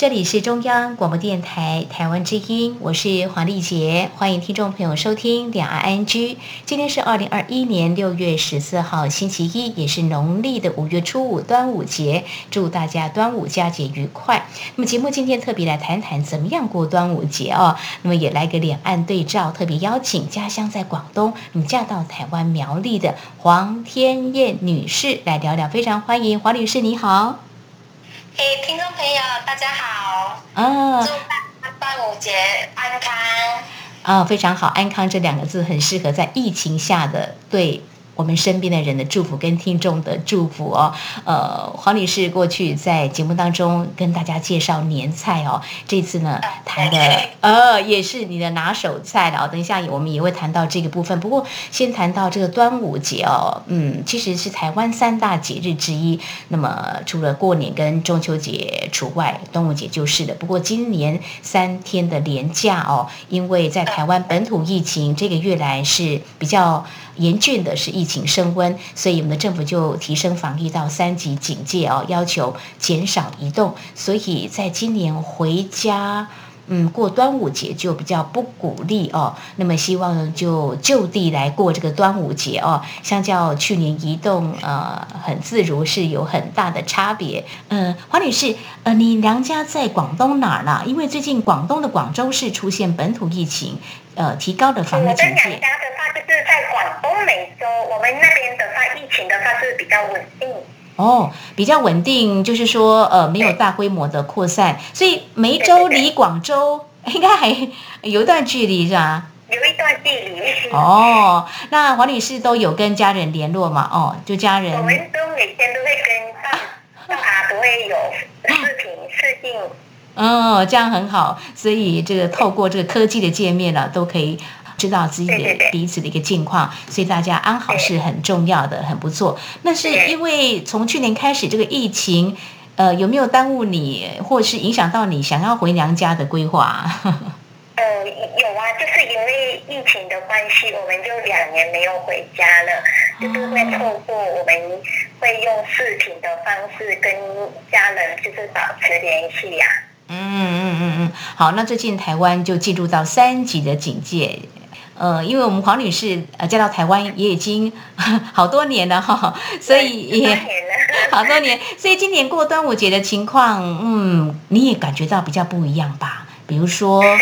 这里是中央广播电台台湾之音，我是黄丽杰，欢迎听众朋友收听两岸 ING。今天是二零二一年六月十四号，星期一，也是农历的五月初五，端午节。祝大家端午佳节愉快。那么节目今天特别来谈谈怎么样过端午节哦。那么也来个两岸对照，特别邀请家乡在广东，那么嫁到台湾苗栗的黄天燕女士来聊聊，非常欢迎黄女士，你好。嘿，听众朋友，大家好！啊，祝大家端午节安康。啊，非常好，安康这两个字很适合在疫情下的对。我们身边的人的祝福跟听众的祝福哦，呃，黄女士过去在节目当中跟大家介绍年菜哦，这次呢谈的呃也是你的拿手菜了。等一下我们也会谈到这个部分，不过先谈到这个端午节哦，嗯，其实是台湾三大节日之一。那么除了过年跟中秋节除外，端午节就是的。不过今年三天的年假哦，因为在台湾本土疫情这个月来是比较。严峻的是疫情升温，所以我们的政府就提升防疫到三级警戒哦，要求减少移动。所以在今年回家，嗯，过端午节就比较不鼓励哦。那么希望就就地来过这个端午节哦。相较去年移动呃很自如，是有很大的差别。嗯，黄女士，呃，你娘家在广东哪儿呢？因为最近广东的广州市出现本土疫情，呃，提高的防疫警戒。广东梅州，我们那边的话，疫情的话是比较稳定。哦，比较稳定，就是说呃，没有大规模的扩散，所以梅州离广州应该还有一段距离，是吧？有一段距离。哦，那黄女士都有跟家人联络嘛？哦，就家人。我们都每天都会跟爸爸都会有视频视频。哦，这样很好，所以这个透过这个科技的界面呢，都可以。知道自己的彼此的一个近况，所以大家安好是很重要的，很不错。那是因为从去年开始这个疫情，呃，有没有耽误你，或者是影响到你想要回娘家的规划？呃，有啊，就是因为疫情的关系，我们就两年没有回家了，就是会透过我们会用视频的方式跟家人就是保持联系呀。嗯嗯嗯嗯，好，那最近台湾就进入到三级的警戒。呃，因为我们黄女士呃嫁到台湾也已经 好多年了哈，所以也 好多年，所以今年过端午节的情况，嗯，你也感觉到比较不一样吧？比如说，呃，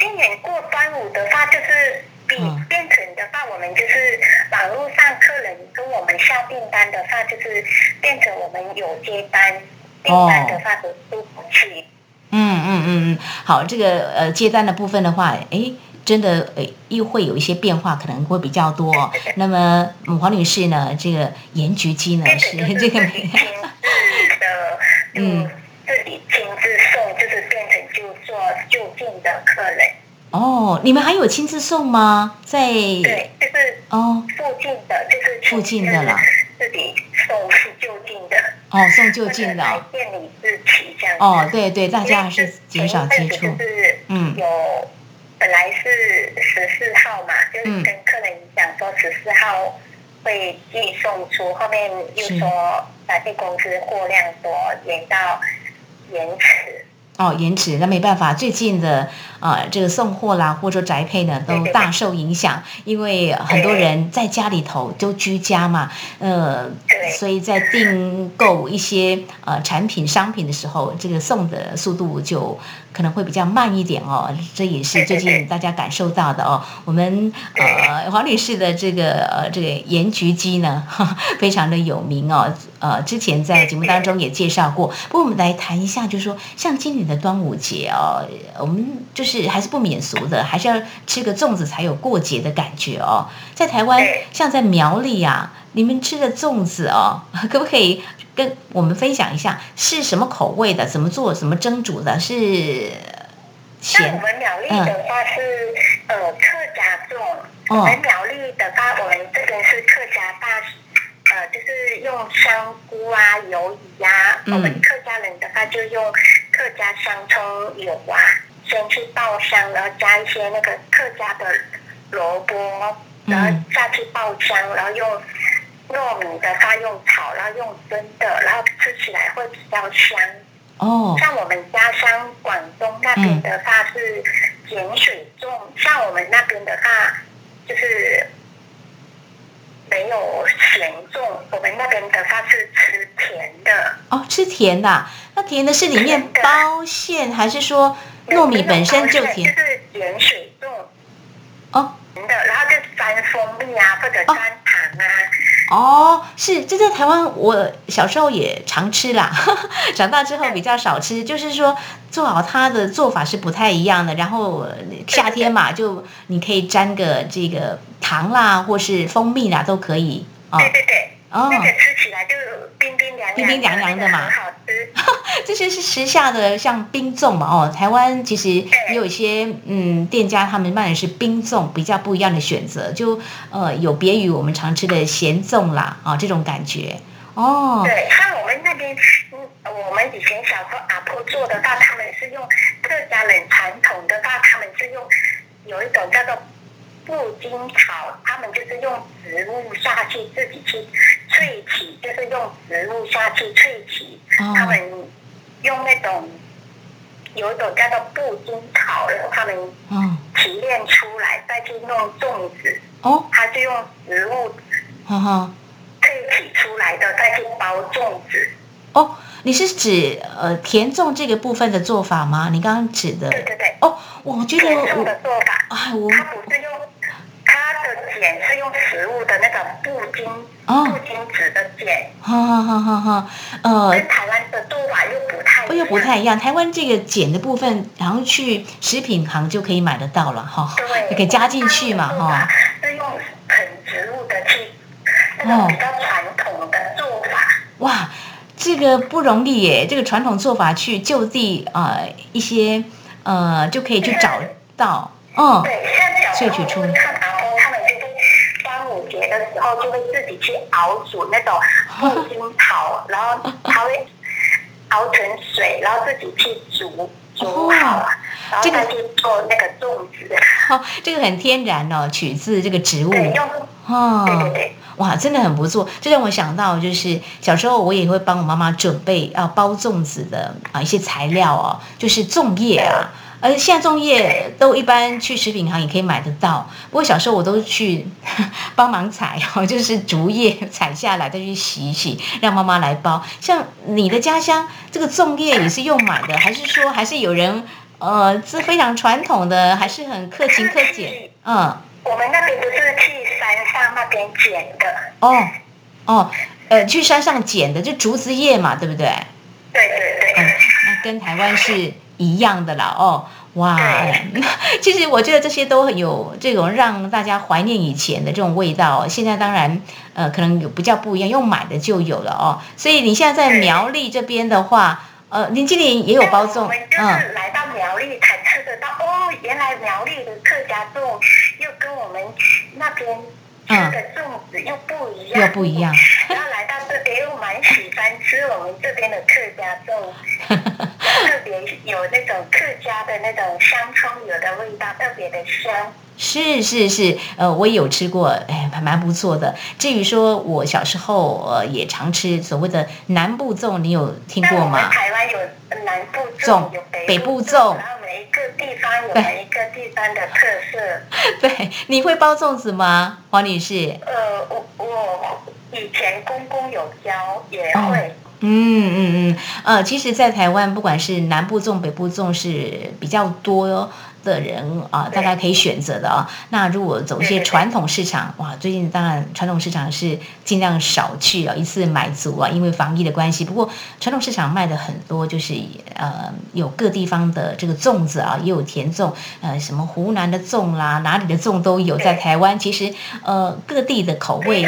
今年过端午的话，就是比变成的话，我们就是网络上客人跟我们下订单的话，就是变成我们有接单订单的话都都不去。嗯嗯嗯嗯，好，这个呃接单的部分的话，哎。真的呃，又会有一些变化，可能会比较多。那么黄女士呢，这个盐焗鸡呢是 这个的，嗯，自己亲自送，就是变成就做就近的客人。哦，你们还有亲自送吗？在对，就是哦，附近的，就是附近的啦，自己送是就近的。哦，送就近的。店里自提这样。哦，对对，大家还是减少接触。嗯，有。本来是十四号嘛，就是跟客人讲说十四号会寄送出，后面又说百货公司货量多，延到延迟。哦，延迟，那没办法，最近的呃这个送货啦，或者说宅配呢，都大受影响，因为很多人在家里头都居家嘛，呃，所以在订购一些呃产品商品的时候，这个送的速度就可能会比较慢一点哦，这也是最近大家感受到的哦。我们呃黄女士的这个呃这个盐焗鸡呢，非常的有名哦，呃之前在节目当中也介绍过，不过我们来谈一下，就是说像今年。的端午节哦，我们就是还是不免俗的，还是要吃个粽子才有过节的感觉哦。在台湾，像在苗栗啊，你们吃的粽子哦，可不可以跟我们分享一下是什么口味的？怎么做？怎么蒸煮的？是像我们苗栗的话是呃客家粽，我们苗栗的话，我们这边是客家大呃，就是用香菇啊、鱿鱼啊。嗯我们客家人的话就用客家香葱油啊，先去爆香，然后加一些那个客家的萝卜，然后下去爆香，然后用糯米的话用炒，然后用蒸的，然后吃起来会比较香。哦，像我们家乡广东那边的话是碱水重，像我们那边的话就是没有咸粽，我们那边的话是吃甜的。哦，吃甜的啊、那甜的是里面包馅，还是说糯米本身就甜？就是碱水重哦的，然后就沾蜂蜜啊，或者沾糖啊。哦，是，这在台湾我小时候也常吃啦，长大之后比较少吃。就是说做好它的做法是不太一样的。然后呃夏天嘛，就你可以沾个这个糖啦，或是蜂蜜啦，都可以哦。对对对，哦。那个吃起来就冰冰凉凉的，冰冰凉凉的嘛。很好吃。这些是时下的像冰粽嘛，哦，台湾其实也有一些嗯店家他们卖的是冰粽，比较不一样的选择，就呃有别于我们常吃的咸粽啦，啊、这种感觉。哦，对，像我们那边，嗯，我们以前小时候阿婆做的话，他们是用客家人传统的话，他们是用有一种叫做布丁草，他们就是用植物下去自己去萃取，就是用植物下去萃取，哦他们用那种有一种叫做布丁草，然后他们嗯提炼出来，再去弄粽子，哦，它是用植物哈哈萃取出来的，再去包粽子。哦，你是指呃甜粽这个部分的做法吗？你刚刚指的对对对。哦，我觉得甜粽我的做法，哎我它不是用它的碱是用食物的那种布巾、哦布巾纸的碱，哈哈哈哈哈呃跟台湾的做法又不太。又不太一样，台湾这个碱的部分，然后去食品行就可以买得到了哈，对，可以加进去嘛哈。。是用很植物的去那哦种比较传统的做法。哇，这个不容易耶！这个传统做法去就地呃一些呃就可以去找到，嗯，对，像小萃取出时候看的时候就会自己去熬煮那种木金草，然后它会熬成水，然后自己去煮煮好，然后做那个粽子。哦，这个很天然哦，取自这个植物对，用哦，对对对，哇，真的很不错。这让我想到，就是小时候我也会帮我妈妈准备要包粽子的啊一些材料哦，就是粽叶啊。而现在粽叶都一般去食品行也可以买得到，不过小时候我都去 帮忙采哦，就是竹叶采下来再去洗一洗，让妈妈来包。像你的家乡这个粽叶也是用买的，还是说还是有人呃是非常传统的，还是很克勤克俭？嗯，我们那边不是去山上那边捡的，哦哦，呃，去山上捡的就竹子叶嘛，对不对？对对对。嗯，那跟台湾是一样的啦。哦，哇，其实我觉得这些都很有这种让大家怀念以前的这种味道、哦。现在当然，呃，可能有比较不一样，用买的就有了哦。所以你现在在苗栗这边的话，呃，林经理也有包粽嗯，是来到苗栗才吃得到哦，原来苗栗的客家粽又跟我们那边吃的粽子又不一样，又不一样。然后来到这边又蛮喜欢吃我们这边的客家粽，特别有那种客家的那种香葱油的味道，特别的香。是是是，呃，我也有吃过，哎，还蛮不错的。至于说我小时候呃也常吃所谓的南部粽，你有听过吗？台湾有南部粽粽，有北北部部粽然后每一个地方有每一个地方的特色。对，你会包粽子吗，黄女士？呃，我我以前公公有教，也哦会。嗯嗯嗯，呃，其实，在台湾，不管是南部粽、北部粽，是比较多的人啊、大家可以选择的啊。那如果走一些传统市场，哇，最近当然传统市场是尽量少去啊，一次买足啊，因为防疫的关系。不过传统市场卖的很多，就是呃有各地方的这个粽子啊，也有甜粽，呃，什么湖南的粽啦，哪里的粽都有。在台湾，其实呃各地的口味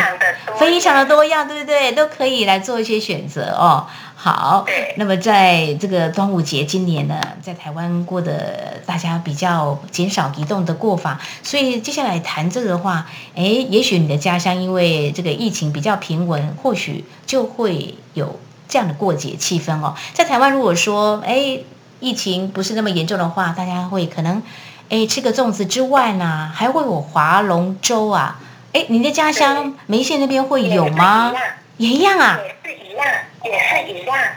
非常的多样，对不对？都可以来做一些选择哦。好，那么在这个端午节今年呢，在台湾过的大家比较减少移动的过法，所以接下来谈这个的话，哎，也许你的家乡因为这个疫情比较平稳，或许就会有这样的过节气氛哦。在台湾，如果说哎疫情不是那么严重的话，大家会可能哎吃个粽子之外呢，还会有划龙舟啊。哎，你的家乡梅县那边会有吗？也一样啊。也是一样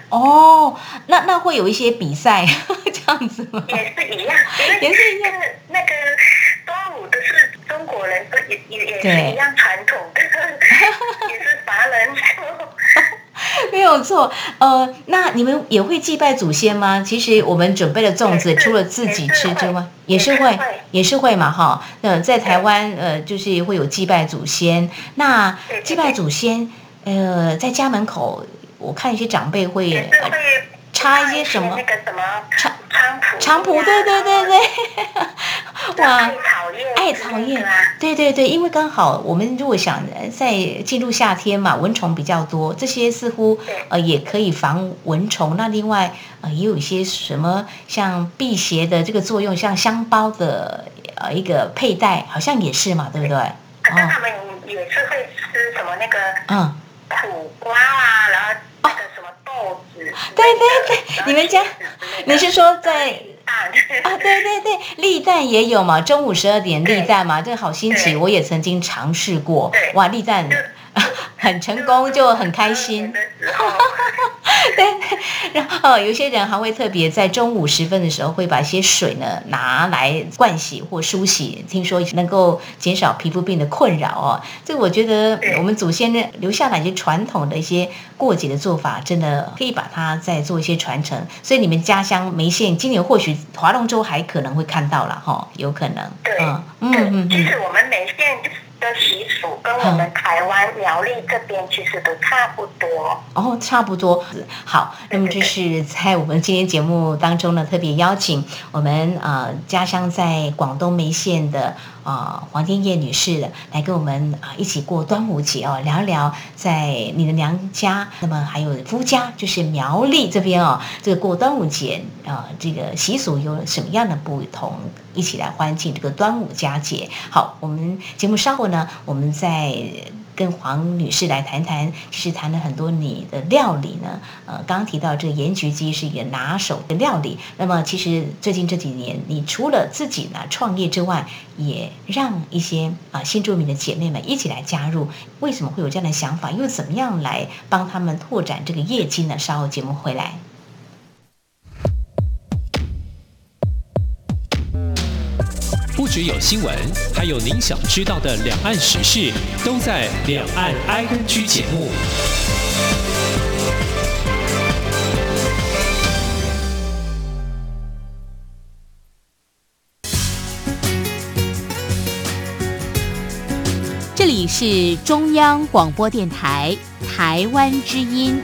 哦，那那会有一些比赛 这样子吗？也是一样，也是一样。那个端午都是中国人，都也也也是一样传统的，也是达人。没有错，呃，那你们也会祭拜祖先吗？其实我们准备的粽子，除了自己吃之外，也是会，也是会嘛，哈。那在台湾，呃，就是会有祭拜祖先。那祭拜祖先，呃，在家门口。我看一些长辈会插一些什么那个什么菖菖蒲，菖蒲对对对对，哇，艾草叶，艾草叶，对对对，因为刚好我们如果想在进入夏天嘛，蚊虫比较多，这些似乎呃也可以防蚊虫。那另外呃也有一些什么像辟邪的这个作用，像香包的呃一个佩戴，好像也是嘛，对不对？那他们也是会吃什么那个嗯苦瓜啊，然后。对对对，你们家，你是说在啊？对对对，立蛋也有嘛？中午十二点立蛋嘛，这个好新奇，我也曾经尝试过。哇，立蛋很成功，就很开心。对，然后有些人还会特别在中午时分的时候，会把一些水呢拿来灌洗或梳洗，听说能够减少皮肤病的困扰哦。这个我觉得我们祖先呢留下来一些传统的一些过节的做法，真的可以把它再做一些传承。所以你们家乡梅县今年或许划龙舟还可能会看到了哈，有可能。对，嗯嗯，其实我们梅县。的习俗跟我们台湾苗栗这边其实都差不多。哦，差不多。好，那么这是在我们今天节目当中呢，特别邀请我们呃家乡在广东梅县的啊黄天叶女士来跟我们啊一起过端午节哦，聊一聊在你的娘家，那么还有夫家，就是苗栗这边哦，这个过端午节啊，这个习俗有什么样的不同？一起来欢庆这个端午佳节。好，我们节目稍后呢，我们再跟黄女士来谈谈。其实谈了很多你的料理呢，呃，刚刚提到这个盐焗鸡是一个拿手的料理。那么，其实最近这几年，你除了自己呢创业之外，也让一些啊新住民的姐妹们一起来加入。为什么会有这样的想法？又怎么样来帮他们拓展这个业绩呢？稍后节目回来。不只有新闻，还有您想知道的两岸时事，都在《两岸 I N G》节目。这里是中央广播电台台湾之音。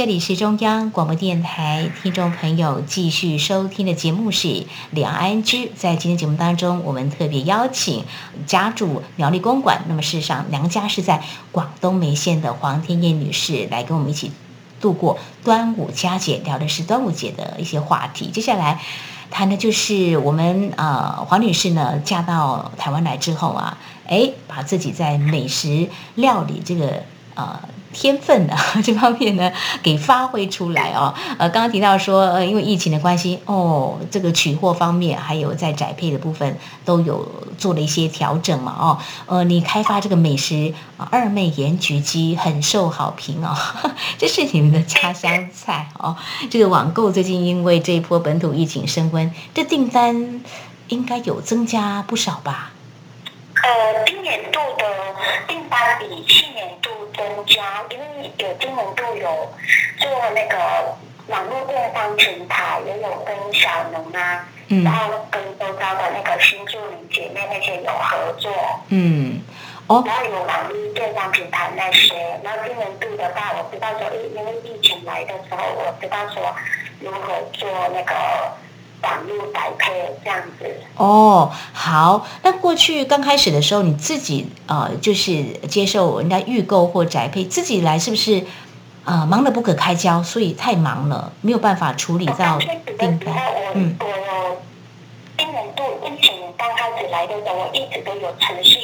这里是中央广播电台，听众朋友继续收听的节目是两岸居。在今天节目当中，我们特别邀请家住苗栗公馆，那么事实上娘家是在广东梅县的黄天燕女士，来跟我们一起度过端午佳节，聊的是端午节的一些话题。接下来谈的就是我们呃黄女士呢嫁到台湾来之后啊，哎，把自己在美食料理这个呃。天分呢，这方面呢，给发挥出来哦。呃，刚刚提到说，呃，因为疫情的关系，哦，这个取货方面，还有在宅配的部分，都有做了一些调整嘛，哦，呃，你开发这个美食二妹盐焗鸡很受好评哦，这是你们的家乡菜哦。这个网购最近因为这一波本土疫情升温，这订单应该有增加不少吧？呃，今年度的订单比去年。增加，因为有金门度有做那个网络电商平台，也有跟小农啊，然后跟周遭的那个新住民姐妹那些有合作。嗯，哦，然后有网络电商平台那些，然后金门度的话，我知道说，因因为疫情来的时候，我知道说如何做那个网络宅配这样子。哦，好。那过去刚开始的时候，你自己呃，就是接受人家预购或宅配，自己来是不是？呃，忙得不可开交，所以太忙了，没有办法处理到订单。嗯，我今年度疫情刚开始来的时候，我一直都有持续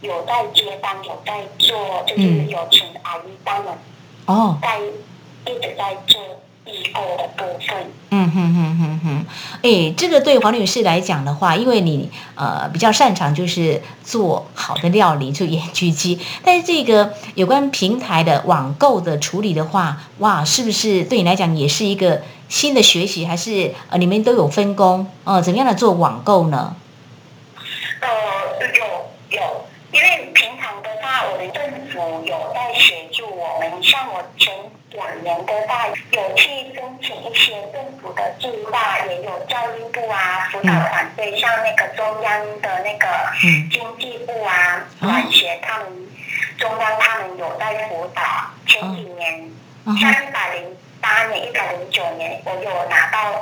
有在接单，有在做，就是有请阿姨帮忙哦，在一直在做。易购的部分，嗯哼哼哼哼，哎，这个对黄女士来讲的话，因为你呃比较擅长就是做好的料理，就盐焗鸡。但是这个有关平台的网购的处理的话，哇，是不是对你来讲也是一个新的学习？还是呃你们都有分工？呃，怎么样的做网购呢？呃，有有，因为平常的话，我们政府有在协助我们，像我前。两年的大，有去申请一些政府的计划，也有教育部啊辅导团队，像那个中央的那个经济部啊、管协他们，中央他们有在辅导。前几年，像一百零八年、一百零九年，我有拿到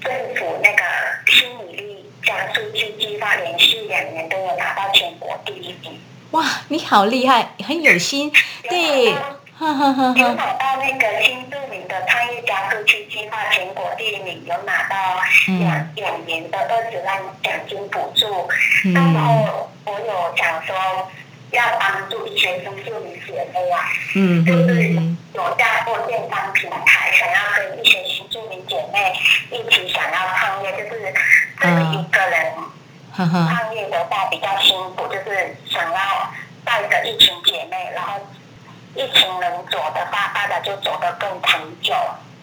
政府那个新米力加数据计划，连续两年都有拿到全国第一名。哇，你好厉害，很有心，对。有拿到那个新著名的创业加速器计划全国第一名，有拿到两两年的二十万奖金补助。然后我有想说要帮助一些新著名姐妹啊，就是有在做电商平台，想要跟一些新著名姐妹一起想要创业，就是自己一个人创业的话比较辛苦，就是想要带着一群姐妹，然后。一群人走的话，大家就走得更长久。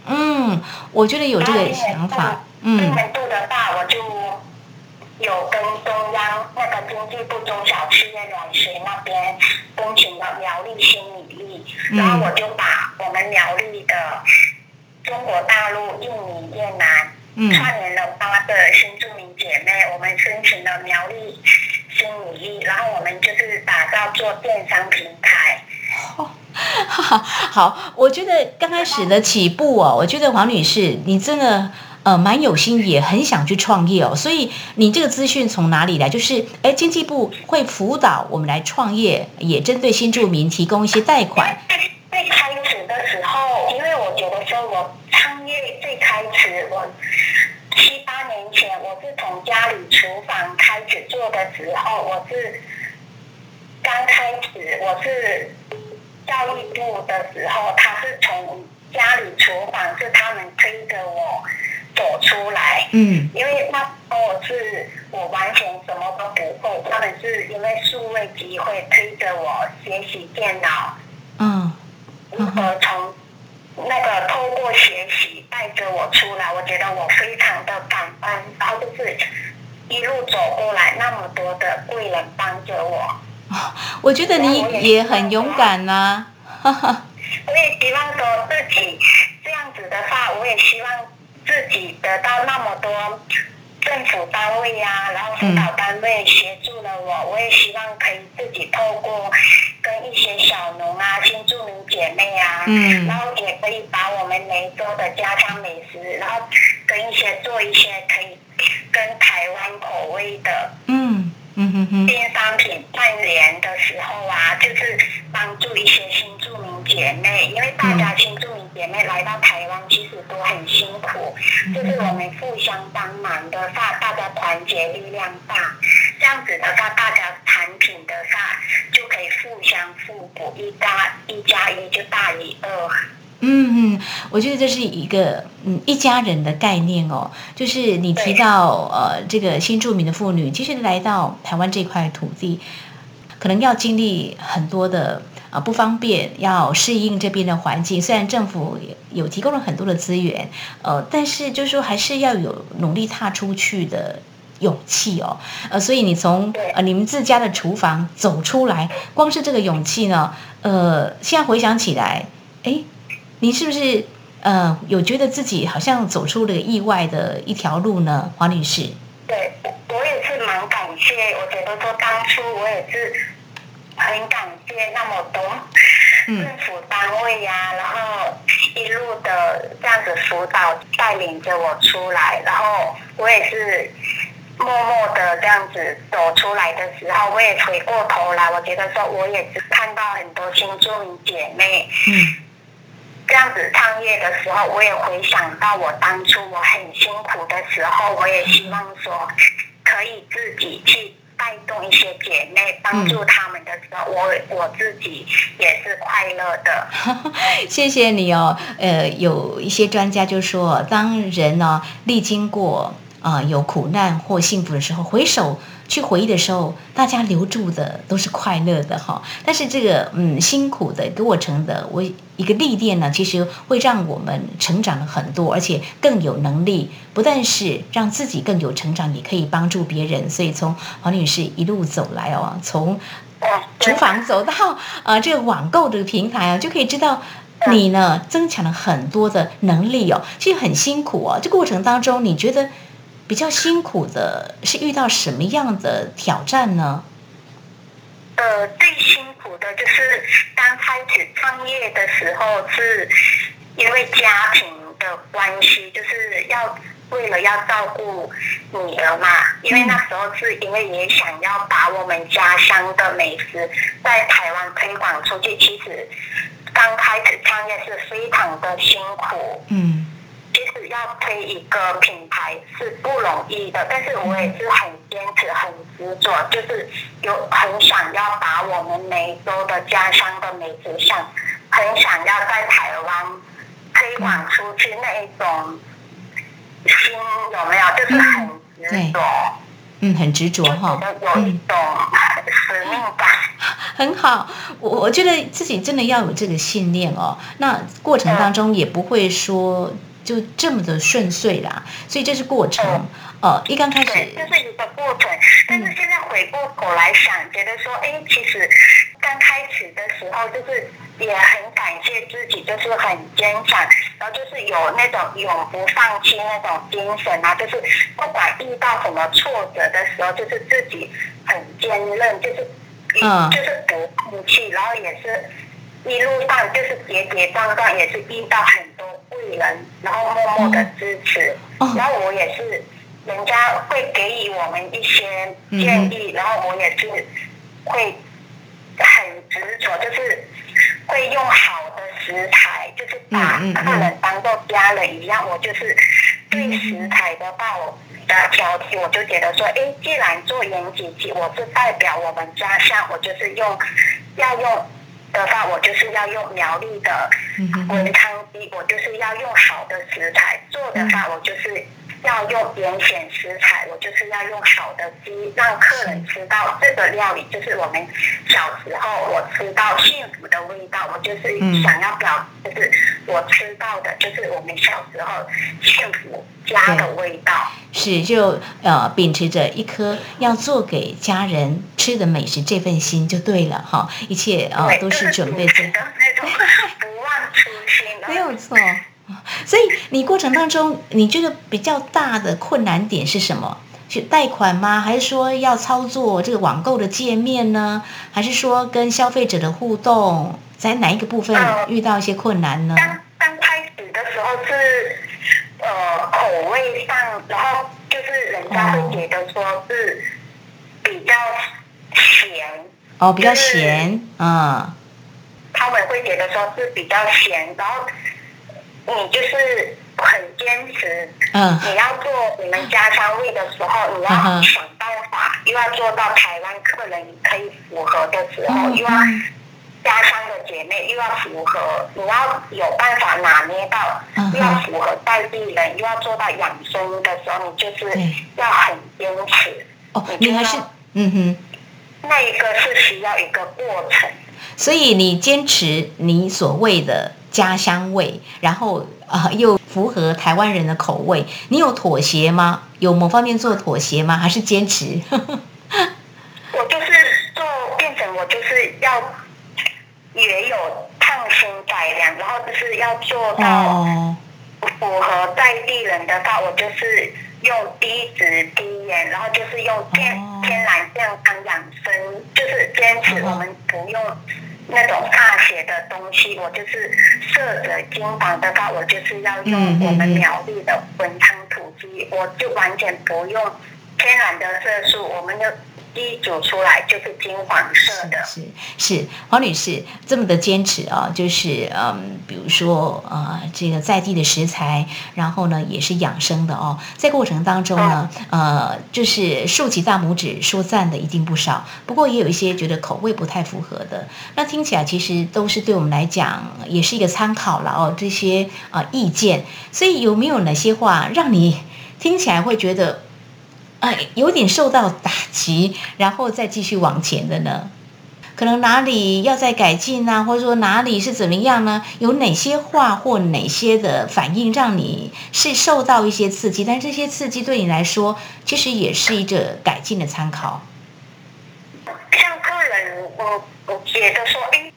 嗯，我觉得有这个想法。嗯，今年度的话，我就有跟中央那个经济部中小企业软协那边申请了苗栗新米粒，然后我就把我们苗栗的中国大陆、印尼、越南串联了八个新住民姐妹，我们申请了苗栗新米粒，然后我们就是打造做电商平台。好，我觉得刚开始的起步哦，我觉得黄女士你真的呃蛮有心，也很想去创业哦。所以你这个资讯从哪里来？就是哎，经济部会辅导我们来创业，也针对新住民提供一些贷款。最开始的时候，因为我觉得说我创业最开始，我七八年前我是从家里厨房开始做的时候，我是刚开始我是。教育部的时候，他是从家里厨房是他们推着我走出来。嗯，因为那时候是我完全什么都不会，他们是因为数位机会推着我学习电脑。嗯，如何从那个透过学习带着我出来，我觉得我非常的感恩。然后就是一路走过来，那么多的贵人帮着我。我觉得你也很勇敢呐，哈 哈我也希望说自己这样子的话，我也希望自己得到那么多政府单位呀，然后辅导单位协助了我，我也希望可以自己透过跟一些小农啊、新住民姐妹啊，嗯，然后也可以把我们梅州的家乡美食，然后跟一些做一些可以跟台湾口味的，嗯。电商品串联的时候啊，就是帮助一些新住民姐妹，因为大家新住民姐妹来到台湾其实都很辛苦，就是我们互相帮忙的话，大家团结力量大，这样子的话，大家产品的话就可以互相互补，一加一加一就大于二。我觉得这是一个嗯一家人的概念哦。就是你提到呃这个新住民的妇女，其实来到台湾这块土地，可能要经历很多的啊不方便，要适应这边的环境。虽然政府有提供了很多的资源，呃，但是就是说还是要有努力踏出去的勇气哦。呃，所以你从呃你们自家的厨房走出来，光是这个勇气呢，呃，现在回想起来，哎。你是不是呃有觉得自己好像走出了意外的一条路呢，黄女士？对，我也是蛮感谢。我觉得说当初我也是很感谢那么多政府单位呀，然后一路的这样子辅导带领着我出来，然后我也是默默的这样子走出来的时候，我也回过头来，我觉得说我也是看到很多新住民姐妹，嗯。这样子创业的时候，我也回想到我当初我很辛苦的时候，我也希望说可以自己去带动一些姐妹，帮助他们的时候，我我自己也是快乐的。谢谢你哦。呃，有一些专家就说，当人呢历经过啊有苦难或幸福的时候，回首。去回忆的时候，大家留住的都是快乐的哈。但是这个嗯辛苦的过程的我一个历练呢，其实会让我们成长了很多，而且更有能力，不但是让自己更有成长，也可以帮助别人。所以从黄女士一路走来哦，从厨房走到呃这个网购的平台啊，就可以知道你呢增强了很多的能力哦。其实很辛苦哦，这过程当中你觉得？比较辛苦的是遇到什么样的挑战呢？呃，最辛苦的就是刚开始创业的时候，是因为家庭的关系，就是要为了要照顾女儿嘛。因为那时候是因为也想要把我们家乡的美食在台湾推广出去。其实刚开始创业是非常的辛苦。嗯。其实要推一个品牌是不容易的，但是我也是很坚持、很执着，就是有很想要把我们梅州的家乡的美食像，很想要在台湾推广出去那一种心有没有？就是很执着，嗯，很执着哈，有一种使命感。很好，我我觉得自己真的要有这个信念哦。那过程当中也不会说。就这么的顺遂啦，所以这是过程。呃，一刚开始，这是一个过程。但是现在回过头来想，觉得说，哎，其实刚开始的时候，就是也很感谢自己，就是很坚强，然后就是有那种永不放弃那种精神啊，就是不管遇到什么挫折的时候，就是自己很坚韧，就是嗯，就是不放弃，然后也是一路上就是跌跌撞撞，也是遇到很多。贵人，然后默默的支持，然后我也是，人家会给予我们一些建议，然后我也是会很执着，就是会用好的食材，就是把客人当做家人一样。我就是对食材的话，我的挑剔，我就觉得说，哎，既然做盐焗鸡，我是代表我们家乡，我就是用要用。的话，我就是要用苗栗的文康鸡，我就是要用好的食材做的话，我就是要用严选食材，我就是要用好的鸡，让客人吃到这个料理，就是我们小时候我吃到幸福的味道，我就是想要表，就是我吃到的就是我们小时候幸福家的味道。是，就呃秉持着一颗要做给家人吃的美食这份心就对了哈，一切啊都是准备的。不忘初心，没有错。所以你过程当中，你觉得比较大的困难点是什么？是贷款吗？还是说要操作这个网购的界面呢？还是说跟消费者的互动，在哪一个部分遇到一些困难呢？刚刚开始的时候是。呃，口味上，然后就是人家会觉得说是比较咸哦，比较咸，嗯，他们会觉得说是比较咸，然后你就是很坚持，嗯，你要做你们家乡味的时候，你要想办法，又要做到台湾客人可以符合的时候，又要。家乡的姐妹又要符合，你要有办法拿捏到，又要符合在地人，又要做到养生的时候，你就是要很坚持。哦，你还是嗯哼，那一个是需要一个过程。所以你坚持你所谓的家乡味，然后啊又符合台湾人的口味，你有妥协吗？有某方面做妥协吗？还是坚持？我就是做变成我就是要。也有创新改良，然后就是要做到符合在地人的话，我就是用低脂低盐，然后就是用天天然健康养生，就是坚持我们不用那种化学的东西，我就是色泽金黄的话，我就是要用我们苗栗的文昌土鸡，我就完全不用天然的色素，我们就。一煮出来就是金黄色的，是是黄女士这么的坚持啊，就是嗯，比如说呃，这个在地的食材，然后呢也是养生的哦，在过程当中呢，呃，就是竖起大拇指说赞的一定不少，不过也有一些觉得口味不太符合的，那听起来其实都是对我们来讲也是一个参考了哦，这些啊意见，所以有没有哪些话让你听起来会觉得？哎，有点受到打击，然后再继续往前的呢？可能哪里要再改进啊，或者说哪里是怎么样呢？有哪些话或哪些的反应让你是受到一些刺激？但这些刺激对你来说，其实也是一个改进的参考。像个人，我我觉得说，哎，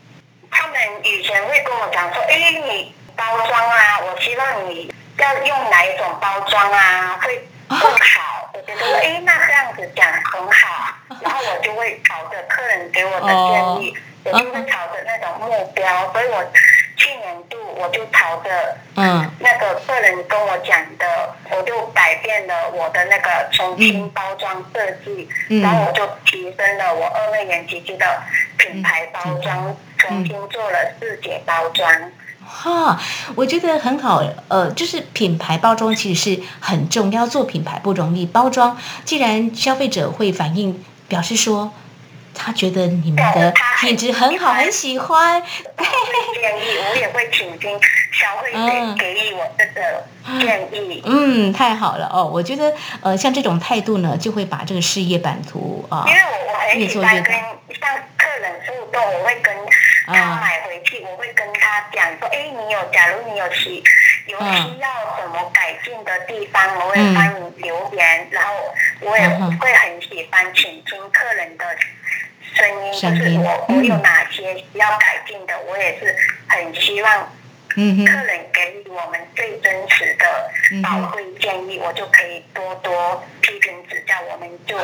他们以前会跟我讲说，哎，你包装啊，我希望你要用哪一种包装啊，会更好。我觉得说，哎，那这样子讲很好，然后我就会朝着客人给我的建议，我就会朝着那种目标，所以我去年度我就朝着嗯。那个客人跟我讲的，我就改变了我的那个重新包装设计，然后我就提升了我二位元机器的品牌包装，重新做了四节包装。哈，我觉得很好，呃，就是品牌包装其实是很重要，做品牌不容易。包装既然消费者会反映，表示说他觉得你们的品质很好，很喜欢。建议我也会请听消费者给予我这个建议。嗯，太好了。哦，我觉得呃，像这种态度呢，就会把这个事业版图啊，因为我我很喜欢跟像客人互动，我会跟。他买回去，我会跟他讲说：“哎，你有，假如你有需有需要什么改进的地方，我会帮你留言。然后我也会很喜欢倾听客人的声音，就是我我有哪些需要改进的，我也是很希望客人给予我们最真实的宝贵建议，我就可以多多批评指教，我们就。”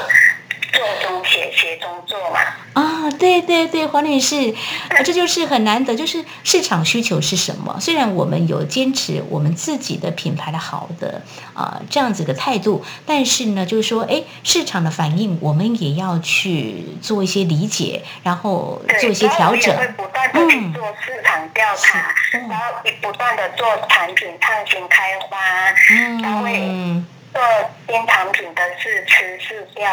做中学，学中做嘛。啊，对对对，黄女士，这就是很难得，就是市场需求是什么？虽然我们有坚持我们自己的品牌的好的啊这样子的态度，但是呢，就是说，哎，市场的反应我们也要去做一些理解，然后做一些调整。会不断的去做市场调查，然后不断的做产品创新开发，然后。做新产品的试吃试调，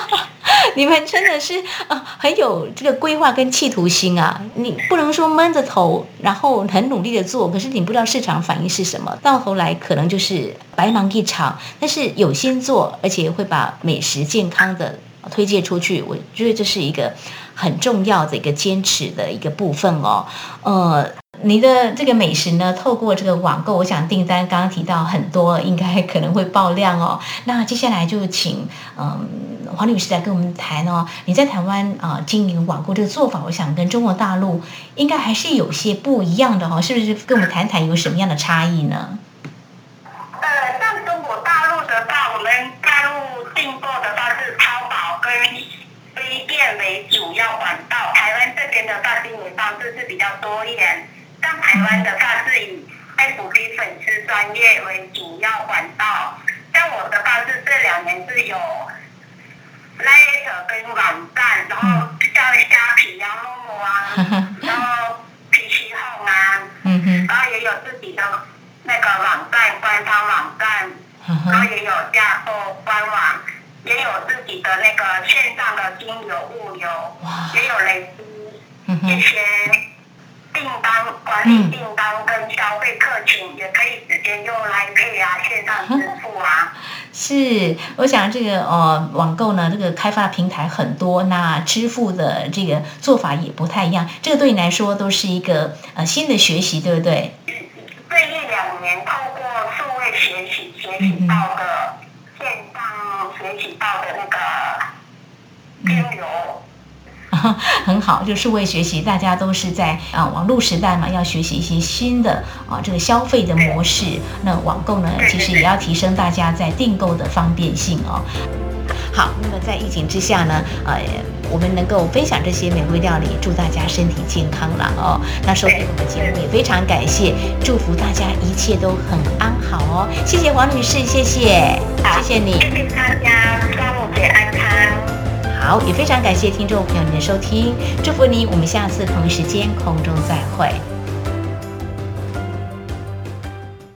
你们真的是啊，很有这个规划跟企图心啊！你不能说闷着头，然后很努力的做，可是你不知道市场反应是什么，到头来可能就是白忙一场。但是有心做，而且会把美食健康的推荐出去，我觉得这是一个很重要的一个坚持的一个部分哦，呃。你的这个美食呢，透过这个网购，我想订单刚刚提到很多，应该可能会爆量哦。那接下来就请嗯黄女士来跟我们谈哦。你在台湾啊经营网购这个做法，我想跟中国大陆应该还是有些不一样的哈，是不是？跟我们谈谈有什么样的差异呢？呃，像中国大陆的话，我们大陆订购的话是淘宝跟微店为主要管道，台湾这边的话经营方式是比较多一点。像台湾的话是以 FB 粉丝专业为主要管道，像我的话是这两年是有 Light 跟网站，然后像虾皮啊、陌陌啊，然后 PC Home 啊，然后也有自己的那个网站，官方网站，然后也有架构官网，也有自己的那个线上的金流物流，也有累积这些。订单管理订单跟消费客群也可以直接用来配啊，线上支付啊。是，我想这个呃网购呢，这个开发平台很多，那支付的这个做法也不太一样。这个对你来说都是一个呃新的学习，对不对？这一两年透过数位学习学习到的线上学习到的那个金流。很好，就是为学习，大家都是在啊网络时代嘛，要学习一些新的啊这个消费的模式。那网购呢，其实也要提升大家在订购的方便性哦。好，那么在疫情之下呢，呃，我们能够分享这些美味料理，祝大家身体健康了哦。那收听我们节目也非常感谢，祝福大家一切都很安好哦。谢谢黄女士，谢谢，谢谢你，谢谢大家，端午节安康。好，也非常感谢听众朋友您的收听，祝福你，我们下次同一时间空中再会。